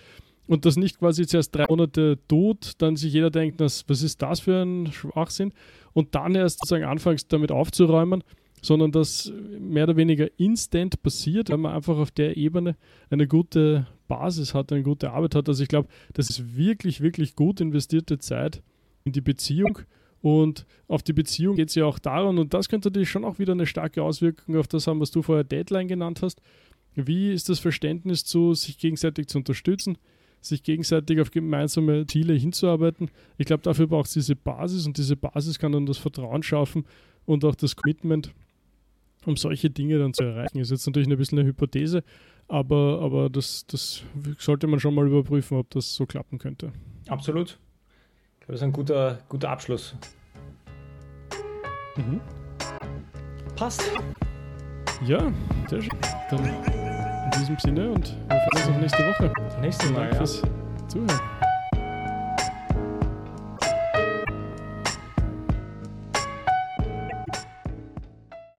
und das nicht quasi zuerst drei Monate tut, dann sich jeder denkt, was ist das für ein Schwachsinn? Und dann erst sozusagen anfängst damit aufzuräumen, sondern das mehr oder weniger instant passiert, weil man einfach auf der Ebene eine gute Basis hat, eine gute Arbeit hat. Also ich glaube, das ist wirklich, wirklich gut investierte Zeit in die Beziehung. Und auf die Beziehung geht es ja auch daran, und das könnte natürlich schon auch wieder eine starke Auswirkung auf das haben, was du vorher Deadline genannt hast. Wie ist das Verständnis zu, sich gegenseitig zu unterstützen, sich gegenseitig auf gemeinsame Ziele hinzuarbeiten? Ich glaube, dafür braucht es diese Basis und diese Basis kann dann das Vertrauen schaffen und auch das Commitment um solche Dinge dann zu erreichen. Ist jetzt natürlich ein bisschen eine Hypothese, aber, aber das, das sollte man schon mal überprüfen, ob das so klappen könnte. Absolut. Ich glaube, das ist ein guter, guter Abschluss. Mhm. Passt. Ja, sehr schön. Dann in diesem Sinne und wir freuen uns auf nächste Woche. Nächste Mal. Danke ja. fürs Zuhören.